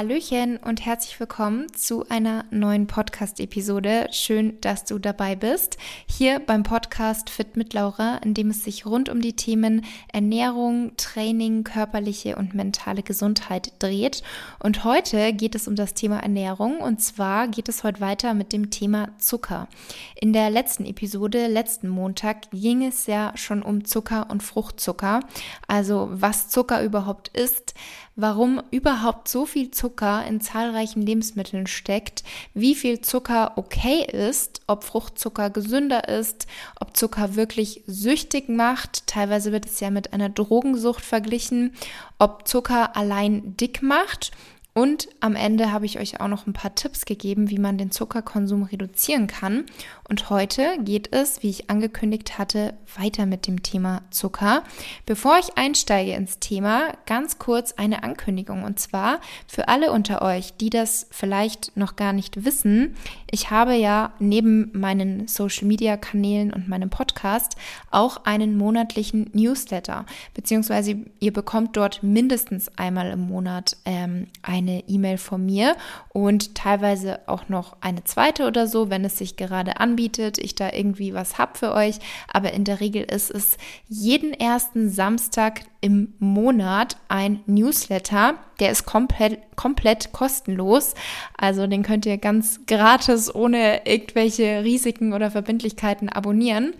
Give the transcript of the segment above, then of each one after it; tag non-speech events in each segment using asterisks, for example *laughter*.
Hallöchen und herzlich willkommen zu einer neuen Podcast-Episode. Schön, dass du dabei bist. Hier beim Podcast Fit mit Laura, in dem es sich rund um die Themen Ernährung, Training, körperliche und mentale Gesundheit dreht. Und heute geht es um das Thema Ernährung und zwar geht es heute weiter mit dem Thema Zucker. In der letzten Episode, letzten Montag, ging es ja schon um Zucker und Fruchtzucker, also was Zucker überhaupt ist, warum überhaupt so viel Zucker in zahlreichen Lebensmitteln steckt, wie viel Zucker okay ist, ob Fruchtzucker gesünder ist, ob Zucker wirklich süchtig macht, teilweise wird es ja mit einer Drogensucht verglichen, ob Zucker allein dick macht und am Ende habe ich euch auch noch ein paar Tipps gegeben, wie man den Zuckerkonsum reduzieren kann. Und heute geht es, wie ich angekündigt hatte, weiter mit dem Thema Zucker. Bevor ich einsteige ins Thema, ganz kurz eine Ankündigung. Und zwar für alle unter euch, die das vielleicht noch gar nicht wissen. Ich habe ja neben meinen Social-Media-Kanälen und meinem Podcast auch einen monatlichen Newsletter. Beziehungsweise ihr bekommt dort mindestens einmal im Monat ähm, ein eine E-Mail von mir und teilweise auch noch eine zweite oder so, wenn es sich gerade anbietet, ich da irgendwie was habe für euch. Aber in der Regel ist es jeden ersten Samstag im Monat ein Newsletter. Der ist komplett, komplett kostenlos. Also den könnt ihr ganz gratis ohne irgendwelche Risiken oder Verbindlichkeiten abonnieren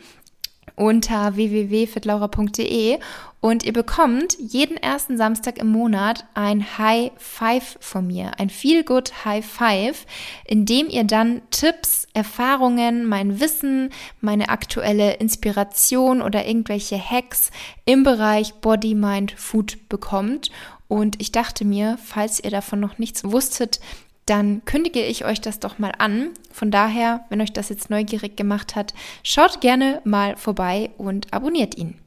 unter www.fitlaura.de und ihr bekommt jeden ersten Samstag im Monat ein High Five von mir, ein Feel Good High Five, in dem ihr dann Tipps, Erfahrungen, mein Wissen, meine aktuelle Inspiration oder irgendwelche Hacks im Bereich Body, Mind, Food bekommt. Und ich dachte mir, falls ihr davon noch nichts wusstet, dann kündige ich euch das doch mal an. Von daher, wenn euch das jetzt neugierig gemacht hat, schaut gerne mal vorbei und abonniert ihn.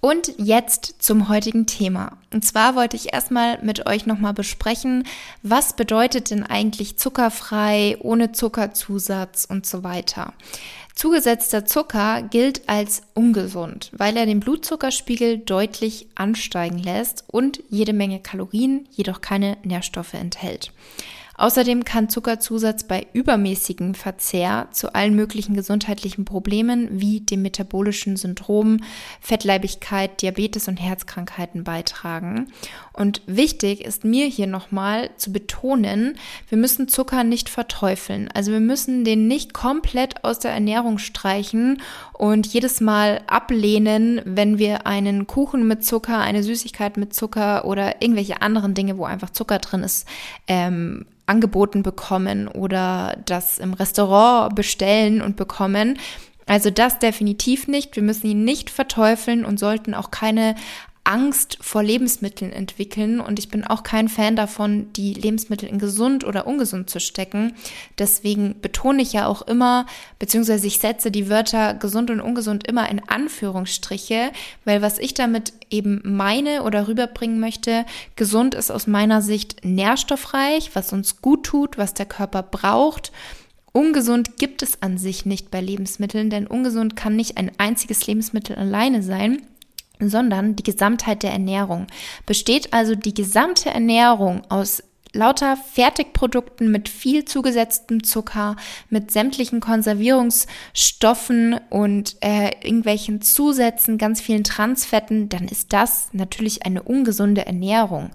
Und jetzt zum heutigen Thema. Und zwar wollte ich erstmal mit euch nochmal besprechen, was bedeutet denn eigentlich zuckerfrei, ohne Zuckerzusatz und so weiter. Zugesetzter Zucker gilt als ungesund, weil er den Blutzuckerspiegel deutlich ansteigen lässt und jede Menge Kalorien, jedoch keine Nährstoffe enthält. Außerdem kann Zuckerzusatz bei übermäßigem Verzehr zu allen möglichen gesundheitlichen Problemen wie dem metabolischen Syndrom, Fettleibigkeit, Diabetes und Herzkrankheiten beitragen. Und wichtig ist mir hier nochmal zu betonen, wir müssen Zucker nicht verteufeln. Also wir müssen den nicht komplett aus der Ernährung streichen und jedes Mal ablehnen, wenn wir einen Kuchen mit Zucker, eine Süßigkeit mit Zucker oder irgendwelche anderen Dinge, wo einfach Zucker drin ist, ähm, angeboten bekommen oder das im Restaurant bestellen und bekommen. Also das definitiv nicht. Wir müssen ihn nicht verteufeln und sollten auch keine Angst vor Lebensmitteln entwickeln und ich bin auch kein Fan davon, die Lebensmittel in gesund oder ungesund zu stecken. Deswegen betone ich ja auch immer, beziehungsweise ich setze die Wörter gesund und ungesund immer in Anführungsstriche, weil was ich damit eben meine oder rüberbringen möchte, gesund ist aus meiner Sicht nährstoffreich, was uns gut tut, was der Körper braucht. Ungesund gibt es an sich nicht bei Lebensmitteln, denn ungesund kann nicht ein einziges Lebensmittel alleine sein sondern die Gesamtheit der Ernährung. Besteht also die gesamte Ernährung aus lauter Fertigprodukten mit viel zugesetztem Zucker, mit sämtlichen Konservierungsstoffen und äh, irgendwelchen Zusätzen, ganz vielen Transfetten, dann ist das natürlich eine ungesunde Ernährung.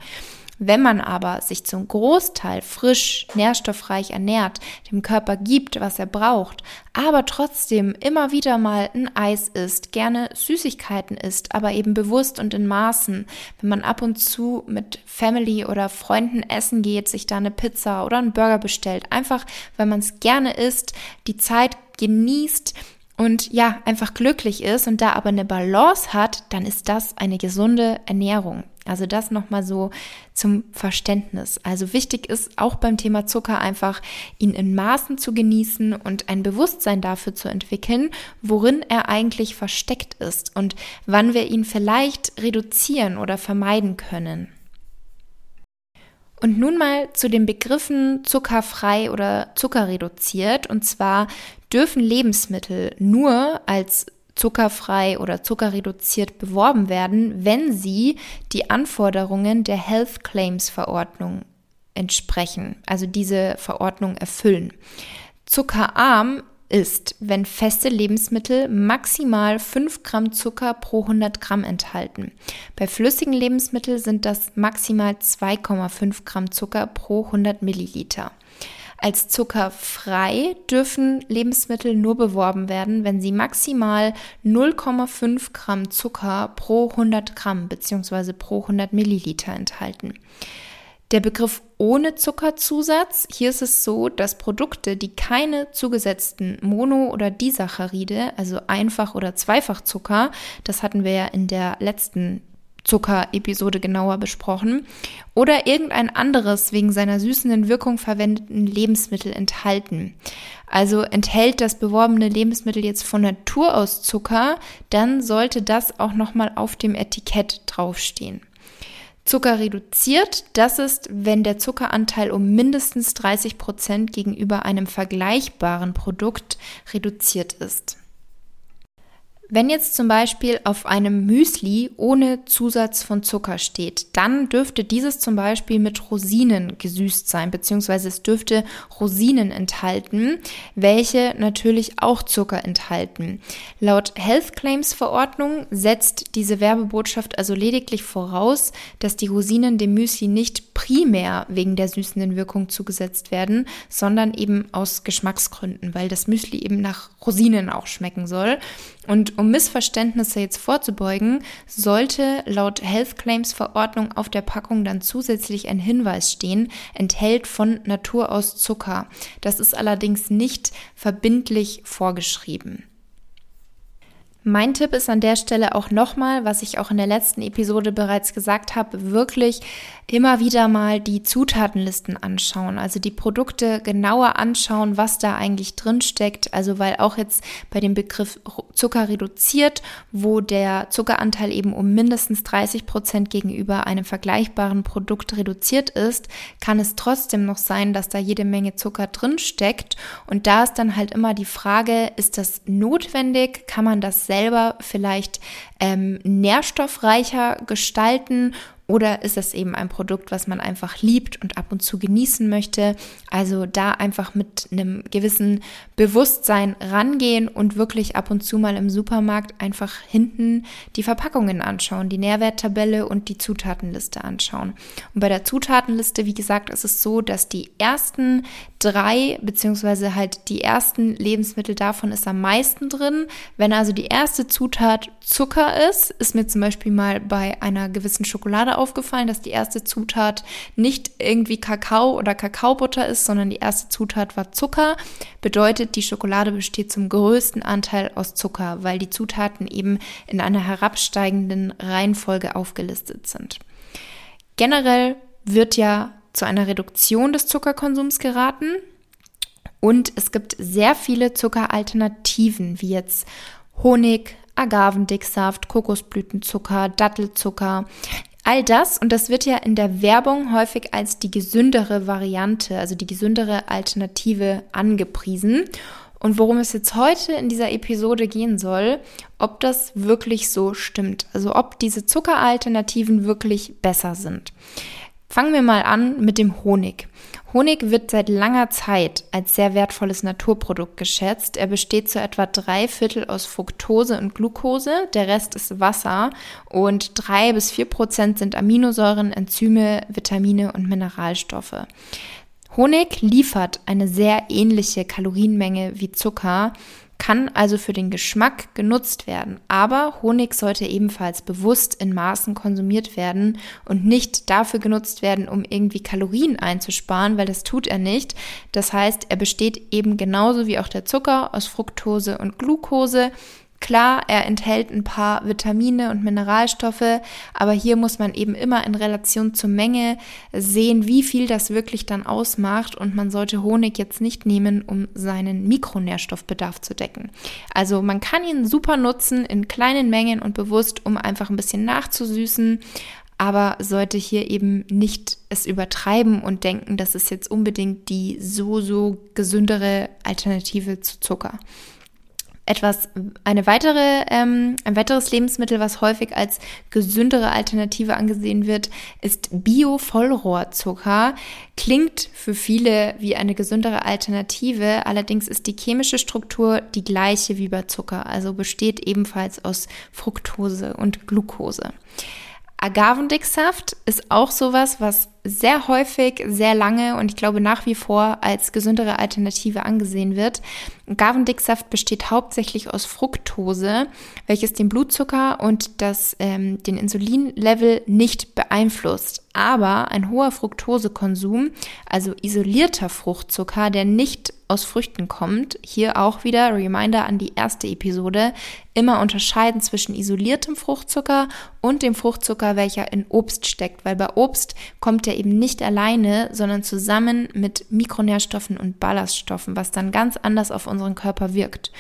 Wenn man aber sich zum Großteil frisch, nährstoffreich ernährt, dem Körper gibt, was er braucht, aber trotzdem immer wieder mal ein Eis isst, gerne Süßigkeiten isst, aber eben bewusst und in Maßen, wenn man ab und zu mit Family oder Freunden essen geht, sich da eine Pizza oder einen Burger bestellt, einfach weil man es gerne isst, die Zeit genießt, und ja, einfach glücklich ist und da aber eine Balance hat, dann ist das eine gesunde Ernährung. Also das nochmal so zum Verständnis. Also wichtig ist auch beim Thema Zucker einfach, ihn in Maßen zu genießen und ein Bewusstsein dafür zu entwickeln, worin er eigentlich versteckt ist und wann wir ihn vielleicht reduzieren oder vermeiden können. Und nun mal zu den Begriffen zuckerfrei oder zuckerreduziert. Und zwar dürfen Lebensmittel nur als zuckerfrei oder zuckerreduziert beworben werden, wenn sie die Anforderungen der Health Claims Verordnung entsprechen, also diese Verordnung erfüllen. Zuckerarm ist, wenn feste Lebensmittel maximal 5 Gramm Zucker pro 100 Gramm enthalten. Bei flüssigen Lebensmitteln sind das maximal 2,5 Gramm Zucker pro 100 Milliliter. Als zuckerfrei dürfen Lebensmittel nur beworben werden, wenn sie maximal 0,5 Gramm Zucker pro 100 Gramm bzw. pro 100 Milliliter enthalten. Der Begriff ohne Zuckerzusatz, hier ist es so, dass Produkte, die keine zugesetzten Mono- oder Disaccharide, also Einfach- oder Zweifachzucker, das hatten wir ja in der letzten Zucker-Episode genauer besprochen, oder irgendein anderes wegen seiner süßenden Wirkung verwendeten Lebensmittel enthalten. Also enthält das beworbene Lebensmittel jetzt von Natur aus Zucker, dann sollte das auch nochmal auf dem Etikett draufstehen. Zucker reduziert, das ist, wenn der Zuckeranteil um mindestens 30 Prozent gegenüber einem vergleichbaren Produkt reduziert ist. Wenn jetzt zum Beispiel auf einem Müsli ohne Zusatz von Zucker steht, dann dürfte dieses zum Beispiel mit Rosinen gesüßt sein, beziehungsweise es dürfte Rosinen enthalten, welche natürlich auch Zucker enthalten. Laut Health Claims Verordnung setzt diese Werbebotschaft also lediglich voraus, dass die Rosinen dem Müsli nicht primär wegen der süßenden Wirkung zugesetzt werden, sondern eben aus Geschmacksgründen, weil das Müsli eben nach Rosinen auch schmecken soll. Und um Missverständnisse jetzt vorzubeugen, sollte laut Health Claims Verordnung auf der Packung dann zusätzlich ein Hinweis stehen, enthält von Natur aus Zucker. Das ist allerdings nicht verbindlich vorgeschrieben. Mein Tipp ist an der Stelle auch nochmal, was ich auch in der letzten Episode bereits gesagt habe, wirklich immer wieder mal die Zutatenlisten anschauen, also die Produkte genauer anschauen, was da eigentlich drin steckt. Also weil auch jetzt bei dem Begriff Zucker reduziert, wo der Zuckeranteil eben um mindestens 30 Prozent gegenüber einem vergleichbaren Produkt reduziert ist, kann es trotzdem noch sein, dass da jede Menge Zucker drin steckt. Und da ist dann halt immer die Frage, ist das notwendig? Kann man das selber vielleicht ähm, nährstoffreicher gestalten oder ist es eben ein Produkt, was man einfach liebt und ab und zu genießen möchte? Also da einfach mit einem gewissen Bewusstsein rangehen und wirklich ab und zu mal im Supermarkt einfach hinten die Verpackungen anschauen, die Nährwerttabelle und die Zutatenliste anschauen. Und bei der Zutatenliste, wie gesagt, ist es so, dass die ersten drei, beziehungsweise halt die ersten Lebensmittel davon ist am meisten drin. Wenn also die erste Zutat Zucker ist, ist mir zum Beispiel mal bei einer gewissen Schokolade aufgefallen, dass die erste Zutat nicht irgendwie Kakao oder Kakaobutter ist, sondern die erste Zutat war Zucker. Bedeutet, die Schokolade besteht zum größten Anteil aus Zucker, weil die Zutaten eben in einer herabsteigenden Reihenfolge aufgelistet sind. Generell wird ja zu einer Reduktion des Zuckerkonsums geraten. Und es gibt sehr viele Zuckeralternativen, wie jetzt Honig, Agavendicksaft, Kokosblütenzucker, Dattelzucker. All das, und das wird ja in der Werbung häufig als die gesündere Variante, also die gesündere Alternative angepriesen. Und worum es jetzt heute in dieser Episode gehen soll, ob das wirklich so stimmt. Also ob diese Zuckeralternativen wirklich besser sind. Fangen wir mal an mit dem Honig. Honig wird seit langer Zeit als sehr wertvolles Naturprodukt geschätzt. Er besteht zu etwa drei Viertel aus Fructose und Glucose, der Rest ist Wasser und drei bis vier Prozent sind Aminosäuren, Enzyme, Vitamine und Mineralstoffe. Honig liefert eine sehr ähnliche Kalorienmenge wie Zucker, kann also für den Geschmack genutzt werden. Aber Honig sollte ebenfalls bewusst in Maßen konsumiert werden und nicht dafür genutzt werden, um irgendwie Kalorien einzusparen, weil das tut er nicht. Das heißt, er besteht eben genauso wie auch der Zucker aus Fructose und Glucose. Klar, er enthält ein paar Vitamine und Mineralstoffe, aber hier muss man eben immer in Relation zur Menge sehen, wie viel das wirklich dann ausmacht und man sollte Honig jetzt nicht nehmen, um seinen Mikronährstoffbedarf zu decken. Also man kann ihn super nutzen in kleinen Mengen und bewusst, um einfach ein bisschen nachzusüßen, aber sollte hier eben nicht es übertreiben und denken, das ist jetzt unbedingt die so, so gesündere Alternative zu Zucker. Etwas, eine weitere, ähm, ein weiteres Lebensmittel, was häufig als gesündere Alternative angesehen wird, ist Bio-Vollrohrzucker. Klingt für viele wie eine gesündere Alternative, allerdings ist die chemische Struktur die gleiche wie bei Zucker, also besteht ebenfalls aus Fructose und Glucose. Agavendicksaft ist auch sowas, was sehr häufig, sehr lange und ich glaube nach wie vor als gesündere Alternative angesehen wird. Agavendicksaft besteht hauptsächlich aus Fructose, welches den Blutzucker und das, ähm, den Insulinlevel nicht beeinflusst. Aber ein hoher Fructosekonsum, also isolierter Fruchtzucker, der nicht aus Früchten kommt, hier auch wieder Reminder an die erste Episode, immer unterscheiden zwischen isoliertem Fruchtzucker und dem Fruchtzucker, welcher in Obst steckt, weil bei Obst kommt er eben nicht alleine, sondern zusammen mit Mikronährstoffen und Ballaststoffen, was dann ganz anders auf unseren Körper wirkt.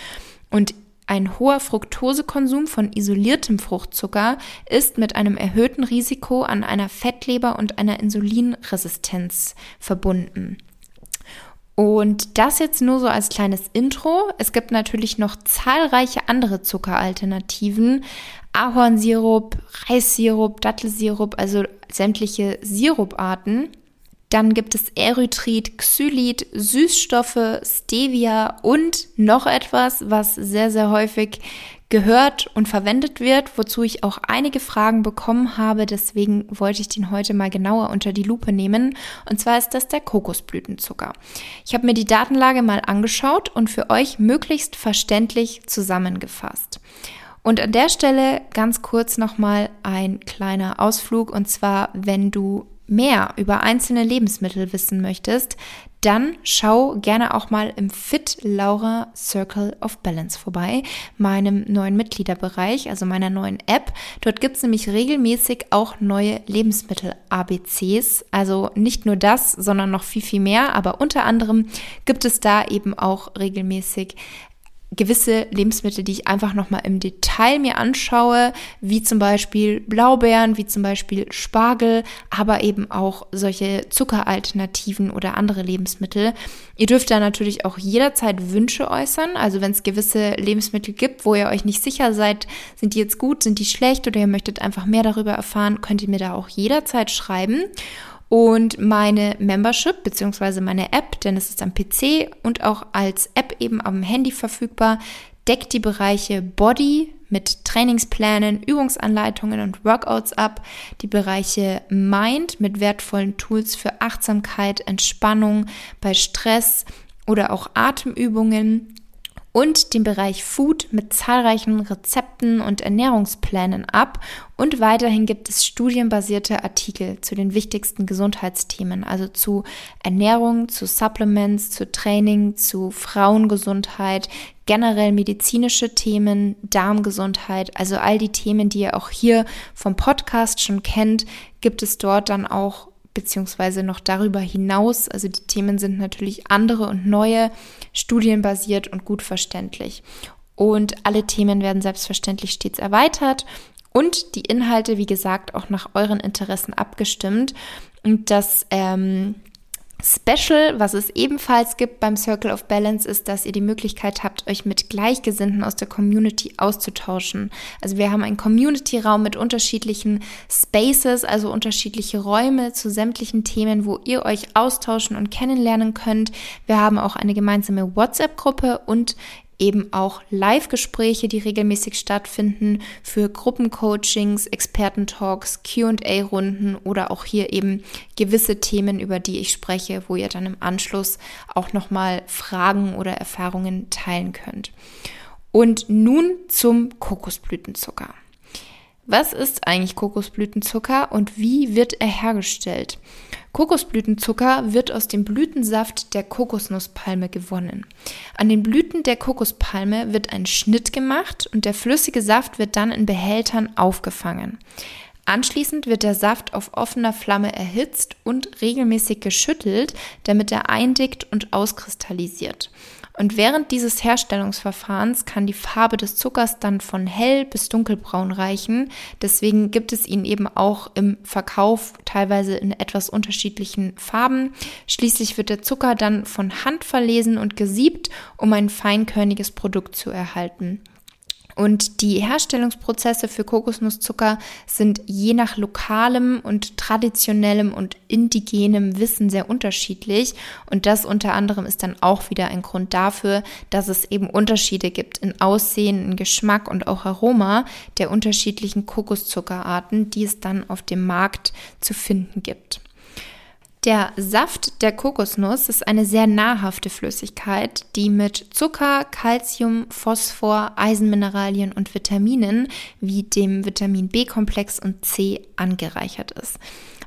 Und ein hoher Fructosekonsum von isoliertem Fruchtzucker ist mit einem erhöhten Risiko an einer Fettleber und einer Insulinresistenz verbunden. Und das jetzt nur so als kleines Intro. Es gibt natürlich noch zahlreiche andere Zuckeralternativen. Ahornsirup, Reissirup, Dattelsirup, also sämtliche Siruparten. Dann gibt es Erythrit, Xylit, Süßstoffe, Stevia und noch etwas, was sehr, sehr häufig gehört und verwendet wird, wozu ich auch einige Fragen bekommen habe. Deswegen wollte ich den heute mal genauer unter die Lupe nehmen. Und zwar ist das der Kokosblütenzucker. Ich habe mir die Datenlage mal angeschaut und für euch möglichst verständlich zusammengefasst. Und an der Stelle ganz kurz nochmal ein kleiner Ausflug. Und zwar, wenn du mehr über einzelne Lebensmittel wissen möchtest, dann schau gerne auch mal im Fit Laura Circle of Balance vorbei, meinem neuen Mitgliederbereich, also meiner neuen App. Dort gibt es nämlich regelmäßig auch neue Lebensmittel-ABCs. Also nicht nur das, sondern noch viel, viel mehr. Aber unter anderem gibt es da eben auch regelmäßig gewisse Lebensmittel, die ich einfach nochmal im Detail mir anschaue, wie zum Beispiel Blaubeeren, wie zum Beispiel Spargel, aber eben auch solche Zuckeralternativen oder andere Lebensmittel. Ihr dürft da natürlich auch jederzeit Wünsche äußern. Also wenn es gewisse Lebensmittel gibt, wo ihr euch nicht sicher seid, sind die jetzt gut, sind die schlecht oder ihr möchtet einfach mehr darüber erfahren, könnt ihr mir da auch jederzeit schreiben. Und meine Membership bzw. meine App, denn es ist am PC und auch als App eben am Handy verfügbar, deckt die Bereiche Body mit Trainingsplänen, Übungsanleitungen und Workouts ab, die Bereiche Mind mit wertvollen Tools für Achtsamkeit, Entspannung bei Stress oder auch Atemübungen und den Bereich Food mit zahlreichen Rezepten und Ernährungsplänen ab. Und weiterhin gibt es studienbasierte Artikel zu den wichtigsten Gesundheitsthemen, also zu Ernährung, zu Supplements, zu Training, zu Frauengesundheit, generell medizinische Themen, Darmgesundheit, also all die Themen, die ihr auch hier vom Podcast schon kennt, gibt es dort dann auch beziehungsweise noch darüber hinaus. Also die Themen sind natürlich andere und neue, studienbasiert und gut verständlich. Und alle Themen werden selbstverständlich stets erweitert und die Inhalte, wie gesagt, auch nach euren Interessen abgestimmt. Und das ähm, Special, was es ebenfalls gibt beim Circle of Balance, ist, dass ihr die Möglichkeit habt, euch mit Gleichgesinnten aus der Community auszutauschen. Also wir haben einen Community-Raum mit unterschiedlichen Spaces, also unterschiedliche Räume zu sämtlichen Themen, wo ihr euch austauschen und kennenlernen könnt. Wir haben auch eine gemeinsame WhatsApp-Gruppe und eben auch Live-Gespräche, die regelmäßig stattfinden für Gruppencoachings, Expertentalks, QA-Runden oder auch hier eben gewisse Themen, über die ich spreche, wo ihr dann im Anschluss auch nochmal Fragen oder Erfahrungen teilen könnt. Und nun zum Kokosblütenzucker. Was ist eigentlich Kokosblütenzucker und wie wird er hergestellt? Kokosblütenzucker wird aus dem Blütensaft der Kokosnusspalme gewonnen. An den Blüten der Kokospalme wird ein Schnitt gemacht und der flüssige Saft wird dann in Behältern aufgefangen. Anschließend wird der Saft auf offener Flamme erhitzt und regelmäßig geschüttelt, damit er eindickt und auskristallisiert. Und während dieses Herstellungsverfahrens kann die Farbe des Zuckers dann von hell bis dunkelbraun reichen. Deswegen gibt es ihn eben auch im Verkauf teilweise in etwas unterschiedlichen Farben. Schließlich wird der Zucker dann von Hand verlesen und gesiebt, um ein feinkörniges Produkt zu erhalten. Und die Herstellungsprozesse für Kokosnusszucker sind je nach lokalem und traditionellem und indigenem Wissen sehr unterschiedlich. Und das unter anderem ist dann auch wieder ein Grund dafür, dass es eben Unterschiede gibt in Aussehen, in Geschmack und auch Aroma der unterschiedlichen Kokoszuckerarten, die es dann auf dem Markt zu finden gibt. Der Saft der Kokosnuss ist eine sehr nahrhafte Flüssigkeit, die mit Zucker, Calcium, Phosphor, Eisenmineralien und Vitaminen wie dem Vitamin B-Komplex und C angereichert ist.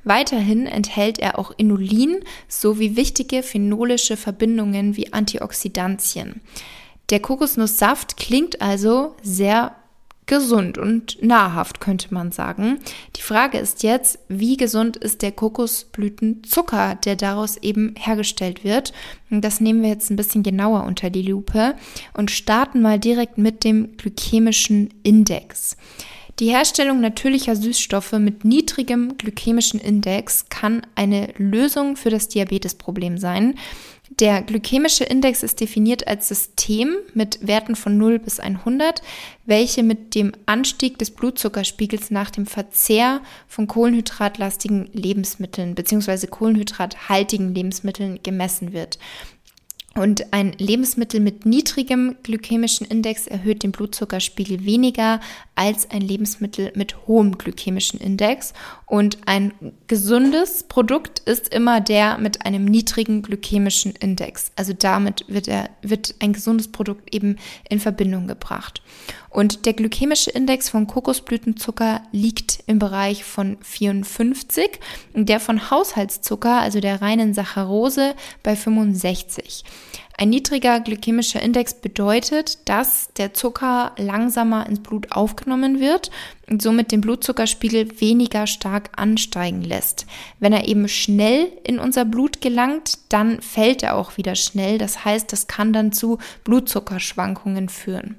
Weiterhin enthält er auch Inulin sowie wichtige phenolische Verbindungen wie Antioxidantien. Der Kokosnusssaft klingt also sehr gesund und nahrhaft, könnte man sagen. Die Frage ist jetzt, wie gesund ist der Kokosblütenzucker, der daraus eben hergestellt wird? Das nehmen wir jetzt ein bisschen genauer unter die Lupe und starten mal direkt mit dem glykämischen Index. Die Herstellung natürlicher Süßstoffe mit niedrigem glykämischen Index kann eine Lösung für das Diabetesproblem sein. Der glykämische Index ist definiert als System mit Werten von 0 bis 100, welche mit dem Anstieg des Blutzuckerspiegels nach dem Verzehr von kohlenhydratlastigen Lebensmitteln bzw. kohlenhydrathaltigen Lebensmitteln gemessen wird. Und ein Lebensmittel mit niedrigem glykämischen Index erhöht den Blutzuckerspiegel weniger als ein Lebensmittel mit hohem glykämischen Index. Und ein gesundes Produkt ist immer der mit einem niedrigen glykämischen Index. Also damit wird, er, wird ein gesundes Produkt eben in Verbindung gebracht. Und der glykämische Index von Kokosblütenzucker liegt im Bereich von 54 und der von Haushaltszucker, also der reinen Saccharose, bei 65. Ein niedriger glykämischer Index bedeutet, dass der Zucker langsamer ins Blut aufgenommen wird und somit den Blutzuckerspiegel weniger stark ansteigen lässt. Wenn er eben schnell in unser Blut gelangt, dann fällt er auch wieder schnell. Das heißt, das kann dann zu Blutzuckerschwankungen führen.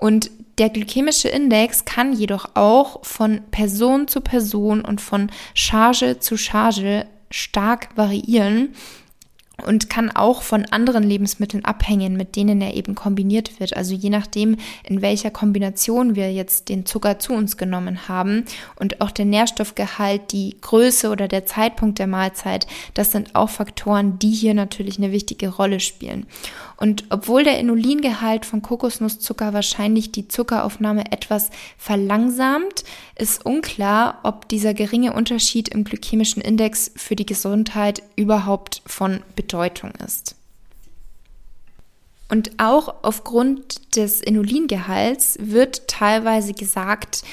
Und der glykämische Index kann jedoch auch von Person zu Person und von Charge zu Charge stark variieren und kann auch von anderen Lebensmitteln abhängen, mit denen er eben kombiniert wird. Also je nachdem, in welcher Kombination wir jetzt den Zucker zu uns genommen haben und auch der Nährstoffgehalt, die Größe oder der Zeitpunkt der Mahlzeit, das sind auch Faktoren, die hier natürlich eine wichtige Rolle spielen. Und obwohl der Inulingehalt von Kokosnusszucker wahrscheinlich die Zuckeraufnahme etwas verlangsamt, ist unklar, ob dieser geringe Unterschied im glykämischen Index für die Gesundheit überhaupt von Bedeutung ist. Und auch aufgrund des Inulingehalts wird teilweise gesagt,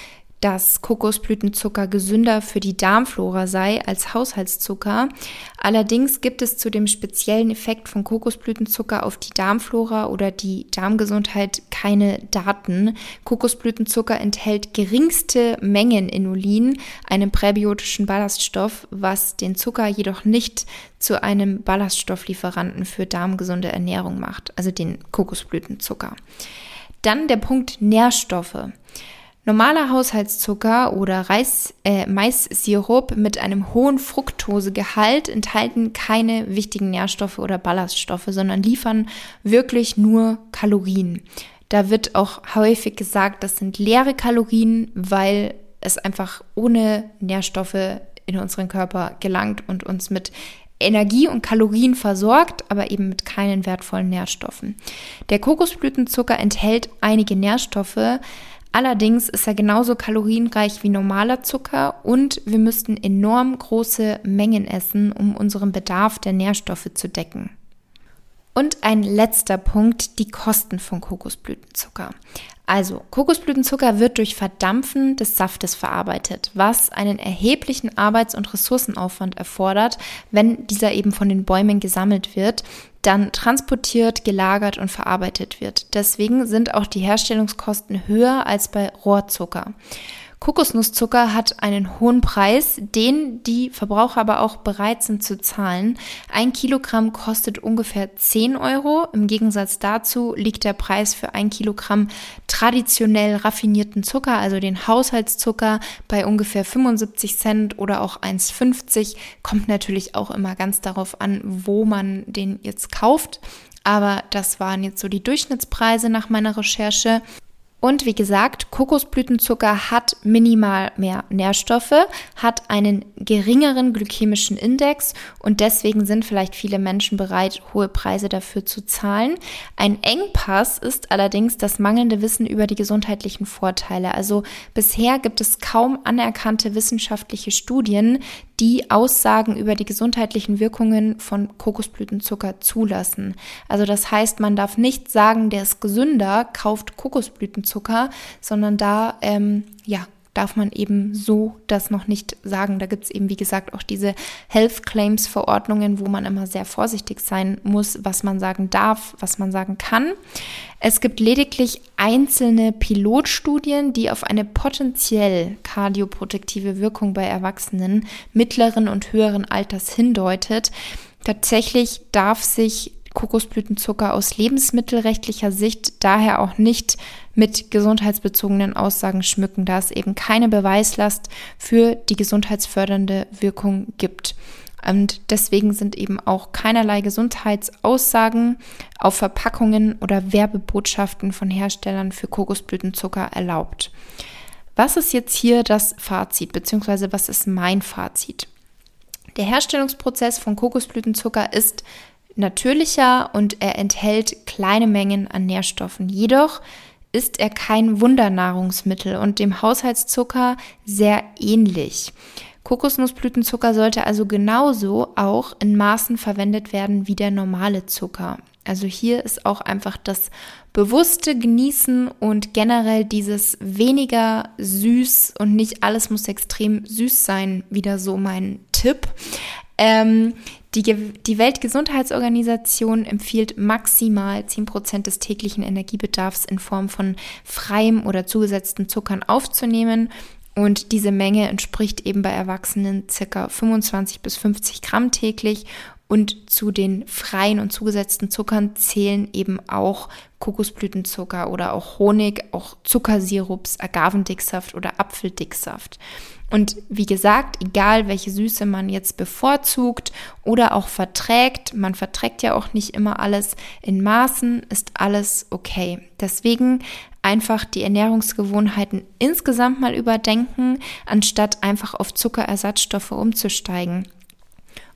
dass Kokosblütenzucker gesünder für die Darmflora sei als Haushaltszucker. Allerdings gibt es zu dem speziellen Effekt von Kokosblütenzucker auf die Darmflora oder die Darmgesundheit keine Daten. Kokosblütenzucker enthält geringste Mengen Inulin, einem präbiotischen Ballaststoff, was den Zucker jedoch nicht zu einem Ballaststofflieferanten für darmgesunde Ernährung macht, also den Kokosblütenzucker. Dann der Punkt Nährstoffe. Normaler Haushaltszucker oder Reis, äh, Maissirup mit einem hohen Fructosegehalt enthalten keine wichtigen Nährstoffe oder Ballaststoffe, sondern liefern wirklich nur Kalorien. Da wird auch häufig gesagt, das sind leere Kalorien, weil es einfach ohne Nährstoffe in unseren Körper gelangt und uns mit Energie und Kalorien versorgt, aber eben mit keinen wertvollen Nährstoffen. Der Kokosblütenzucker enthält einige Nährstoffe, Allerdings ist er genauso kalorienreich wie normaler Zucker und wir müssten enorm große Mengen essen, um unseren Bedarf der Nährstoffe zu decken. Und ein letzter Punkt, die Kosten von Kokosblütenzucker. Also, Kokosblütenzucker wird durch Verdampfen des Saftes verarbeitet, was einen erheblichen Arbeits- und Ressourcenaufwand erfordert, wenn dieser eben von den Bäumen gesammelt wird, dann transportiert, gelagert und verarbeitet wird. Deswegen sind auch die Herstellungskosten höher als bei Rohrzucker. Kokosnusszucker hat einen hohen Preis, den die Verbraucher aber auch bereit sind zu zahlen. Ein Kilogramm kostet ungefähr 10 Euro. Im Gegensatz dazu liegt der Preis für ein Kilogramm traditionell raffinierten Zucker, also den Haushaltszucker, bei ungefähr 75 Cent oder auch 1,50. Kommt natürlich auch immer ganz darauf an, wo man den jetzt kauft. Aber das waren jetzt so die Durchschnittspreise nach meiner Recherche. Und wie gesagt, Kokosblütenzucker hat minimal mehr Nährstoffe, hat einen geringeren glykämischen Index und deswegen sind vielleicht viele Menschen bereit, hohe Preise dafür zu zahlen. Ein Engpass ist allerdings das mangelnde Wissen über die gesundheitlichen Vorteile. Also bisher gibt es kaum anerkannte wissenschaftliche Studien, die Aussagen über die gesundheitlichen Wirkungen von Kokosblütenzucker zulassen. Also das heißt, man darf nicht sagen, der ist gesünder, kauft Kokosblütenzucker, sondern da ähm, ja darf man eben so das noch nicht sagen. Da gibt es eben, wie gesagt, auch diese Health Claims Verordnungen, wo man immer sehr vorsichtig sein muss, was man sagen darf, was man sagen kann. Es gibt lediglich einzelne Pilotstudien, die auf eine potenziell kardioprotektive Wirkung bei Erwachsenen mittleren und höheren Alters hindeutet. Tatsächlich darf sich Kokosblütenzucker aus lebensmittelrechtlicher Sicht daher auch nicht mit gesundheitsbezogenen Aussagen schmücken, da es eben keine Beweislast für die gesundheitsfördernde Wirkung gibt. Und deswegen sind eben auch keinerlei Gesundheitsaussagen auf Verpackungen oder Werbebotschaften von Herstellern für Kokosblütenzucker erlaubt. Was ist jetzt hier das Fazit, beziehungsweise was ist mein Fazit? Der Herstellungsprozess von Kokosblütenzucker ist natürlicher und er enthält kleine Mengen an Nährstoffen. Jedoch ist er kein Wundernahrungsmittel und dem Haushaltszucker sehr ähnlich. Kokosnussblütenzucker sollte also genauso auch in Maßen verwendet werden wie der normale Zucker. Also hier ist auch einfach das bewusste Genießen und generell dieses weniger süß und nicht alles muss extrem süß sein, wieder so mein Tipp. Ähm, die, die Weltgesundheitsorganisation empfiehlt maximal 10% des täglichen Energiebedarfs in Form von freiem oder zugesetzten Zuckern aufzunehmen. Und diese Menge entspricht eben bei Erwachsenen circa 25 bis 50 Gramm täglich. Und zu den freien und zugesetzten Zuckern zählen eben auch Kokosblütenzucker oder auch Honig, auch Zuckersirups, Agavendicksaft oder Apfeldicksaft. Und wie gesagt, egal welche Süße man jetzt bevorzugt oder auch verträgt, man verträgt ja auch nicht immer alles in Maßen, ist alles okay. Deswegen einfach die Ernährungsgewohnheiten insgesamt mal überdenken, anstatt einfach auf Zuckerersatzstoffe umzusteigen.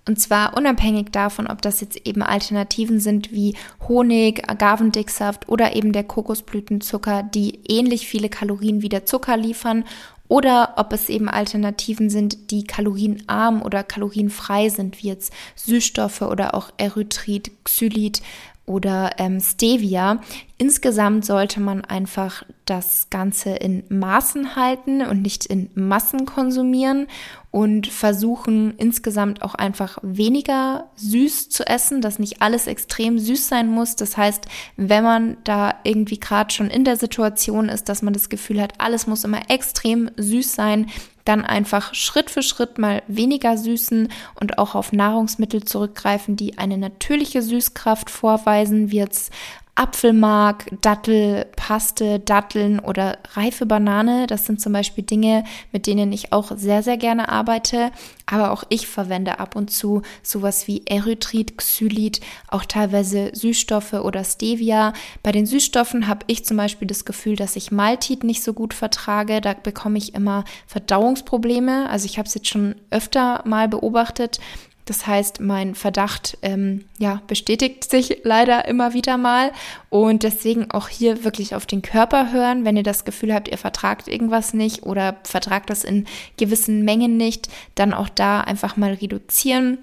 Und zwar unabhängig davon, ob das jetzt eben Alternativen sind wie Honig, Agavendicksaft oder eben der Kokosblütenzucker, die ähnlich viele Kalorien wie der Zucker liefern oder ob es eben Alternativen sind, die kalorienarm oder kalorienfrei sind, wie jetzt Süßstoffe oder auch Erythrit, Xylit oder ähm, Stevia. Insgesamt sollte man einfach das Ganze in Maßen halten und nicht in Massen konsumieren und versuchen insgesamt auch einfach weniger süß zu essen, dass nicht alles extrem süß sein muss. Das heißt, wenn man da irgendwie gerade schon in der Situation ist, dass man das Gefühl hat, alles muss immer extrem süß sein, dann einfach Schritt für Schritt mal weniger süßen und auch auf Nahrungsmittel zurückgreifen, die eine natürliche Süßkraft vorweisen, wie jetzt Apfelmark, Dattel, Paste, Datteln oder reife Banane. Das sind zum Beispiel Dinge, mit denen ich auch sehr, sehr gerne arbeite. Aber auch ich verwende ab und zu sowas wie Erythrit, Xylit, auch teilweise Süßstoffe oder Stevia. Bei den Süßstoffen habe ich zum Beispiel das Gefühl, dass ich Maltit nicht so gut vertrage. Da bekomme ich immer Verdauungsprobleme. Also ich habe es jetzt schon öfter mal beobachtet, das heißt, mein Verdacht ähm, ja, bestätigt sich leider immer wieder mal. Und deswegen auch hier wirklich auf den Körper hören, wenn ihr das Gefühl habt, ihr vertragt irgendwas nicht oder vertragt das in gewissen Mengen nicht, dann auch da einfach mal reduzieren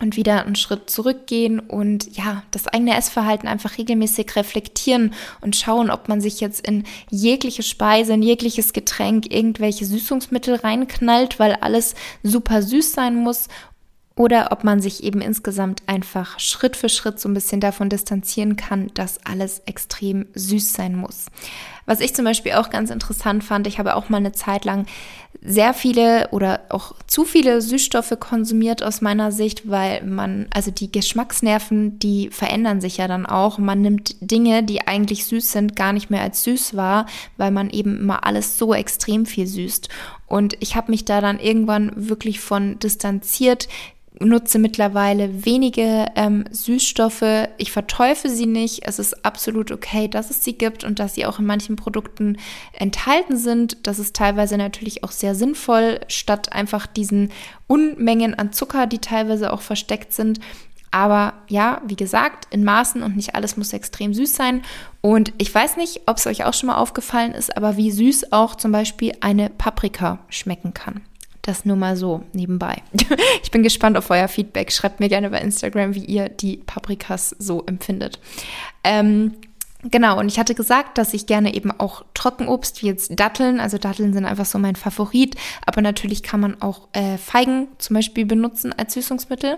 und wieder einen Schritt zurückgehen und ja, das eigene Essverhalten einfach regelmäßig reflektieren und schauen, ob man sich jetzt in jegliche Speise, in jegliches Getränk irgendwelche Süßungsmittel reinknallt, weil alles super süß sein muss oder ob man sich eben insgesamt einfach Schritt für Schritt so ein bisschen davon distanzieren kann, dass alles extrem süß sein muss. Was ich zum Beispiel auch ganz interessant fand, ich habe auch mal eine Zeit lang sehr viele oder auch zu viele Süßstoffe konsumiert aus meiner Sicht, weil man, also die Geschmacksnerven, die verändern sich ja dann auch. Man nimmt Dinge, die eigentlich süß sind, gar nicht mehr als süß wahr, weil man eben immer alles so extrem viel süßt. Und ich habe mich da dann irgendwann wirklich von distanziert, nutze mittlerweile wenige ähm, Süßstoffe. Ich verteufel sie nicht. Es ist absolut okay, dass es sie gibt und dass sie auch in manchen Produkten enthalten sind. Das ist teilweise natürlich auch sehr sinnvoll, statt einfach diesen Unmengen an Zucker, die teilweise auch versteckt sind. Aber ja, wie gesagt, in Maßen und nicht alles muss extrem süß sein. Und ich weiß nicht, ob es euch auch schon mal aufgefallen ist, aber wie süß auch zum Beispiel eine Paprika schmecken kann. Das nur mal so nebenbei. *laughs* Ich bin gespannt auf euer Feedback. Schreibt mir gerne bei Instagram, wie ihr die Paprikas so empfindet. Ähm, Genau, und ich hatte gesagt, dass ich gerne eben auch Trockenobst wie jetzt Datteln, also Datteln sind einfach so mein Favorit, aber natürlich kann man auch äh, Feigen zum Beispiel benutzen als Süßungsmittel.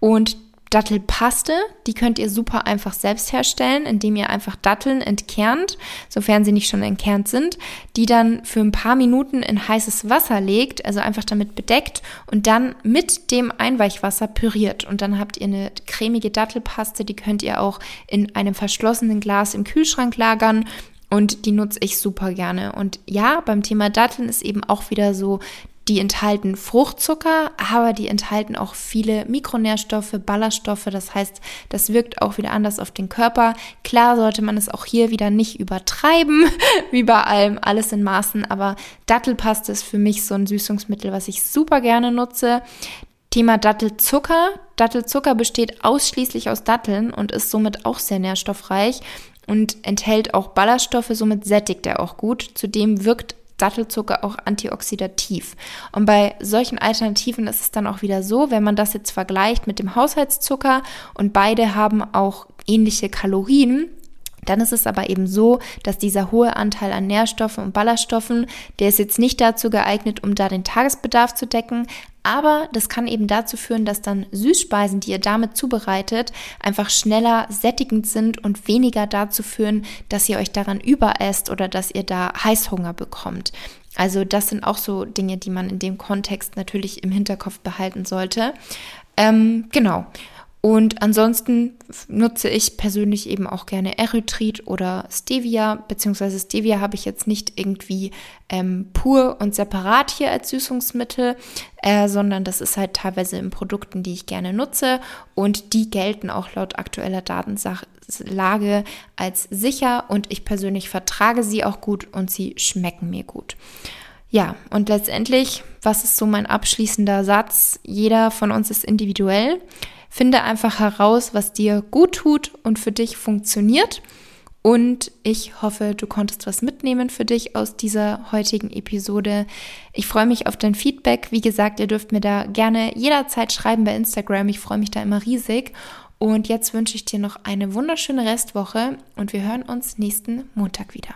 Und Dattelpaste, die könnt ihr super einfach selbst herstellen, indem ihr einfach Datteln entkernt, sofern sie nicht schon entkernt sind, die dann für ein paar Minuten in heißes Wasser legt, also einfach damit bedeckt und dann mit dem Einweichwasser püriert. Und dann habt ihr eine cremige Dattelpaste, die könnt ihr auch in einem verschlossenen Glas im Kühlschrank lagern und die nutze ich super gerne. Und ja, beim Thema Datteln ist eben auch wieder so die enthalten Fruchtzucker, aber die enthalten auch viele Mikronährstoffe, Ballaststoffe. Das heißt, das wirkt auch wieder anders auf den Körper. Klar sollte man es auch hier wieder nicht übertreiben, *laughs* wie bei allem, alles in Maßen. Aber Dattelpaste ist für mich so ein Süßungsmittel, was ich super gerne nutze. Thema Dattelzucker. Dattelzucker besteht ausschließlich aus Datteln und ist somit auch sehr nährstoffreich und enthält auch Ballaststoffe, somit sättigt er auch gut. Zudem wirkt Dattelzucker auch antioxidativ. Und bei solchen Alternativen ist es dann auch wieder so, wenn man das jetzt vergleicht mit dem Haushaltszucker und beide haben auch ähnliche Kalorien, dann ist es aber eben so, dass dieser hohe Anteil an Nährstoffen und Ballaststoffen, der ist jetzt nicht dazu geeignet, um da den Tagesbedarf zu decken, aber das kann eben dazu führen, dass dann Süßspeisen, die ihr damit zubereitet, einfach schneller sättigend sind und weniger dazu führen, dass ihr euch daran überesst oder dass ihr da Heißhunger bekommt. Also das sind auch so Dinge, die man in dem Kontext natürlich im Hinterkopf behalten sollte. Ähm, genau. Und ansonsten nutze ich persönlich eben auch gerne Erythrit oder Stevia, beziehungsweise Stevia habe ich jetzt nicht irgendwie ähm, pur und separat hier als Süßungsmittel, äh, sondern das ist halt teilweise in Produkten, die ich gerne nutze und die gelten auch laut aktueller Datenlage als sicher und ich persönlich vertrage sie auch gut und sie schmecken mir gut. Ja, und letztendlich, was ist so mein abschließender Satz? Jeder von uns ist individuell. Finde einfach heraus, was dir gut tut und für dich funktioniert. Und ich hoffe, du konntest was mitnehmen für dich aus dieser heutigen Episode. Ich freue mich auf dein Feedback. Wie gesagt, ihr dürft mir da gerne jederzeit schreiben bei Instagram. Ich freue mich da immer riesig. Und jetzt wünsche ich dir noch eine wunderschöne Restwoche und wir hören uns nächsten Montag wieder.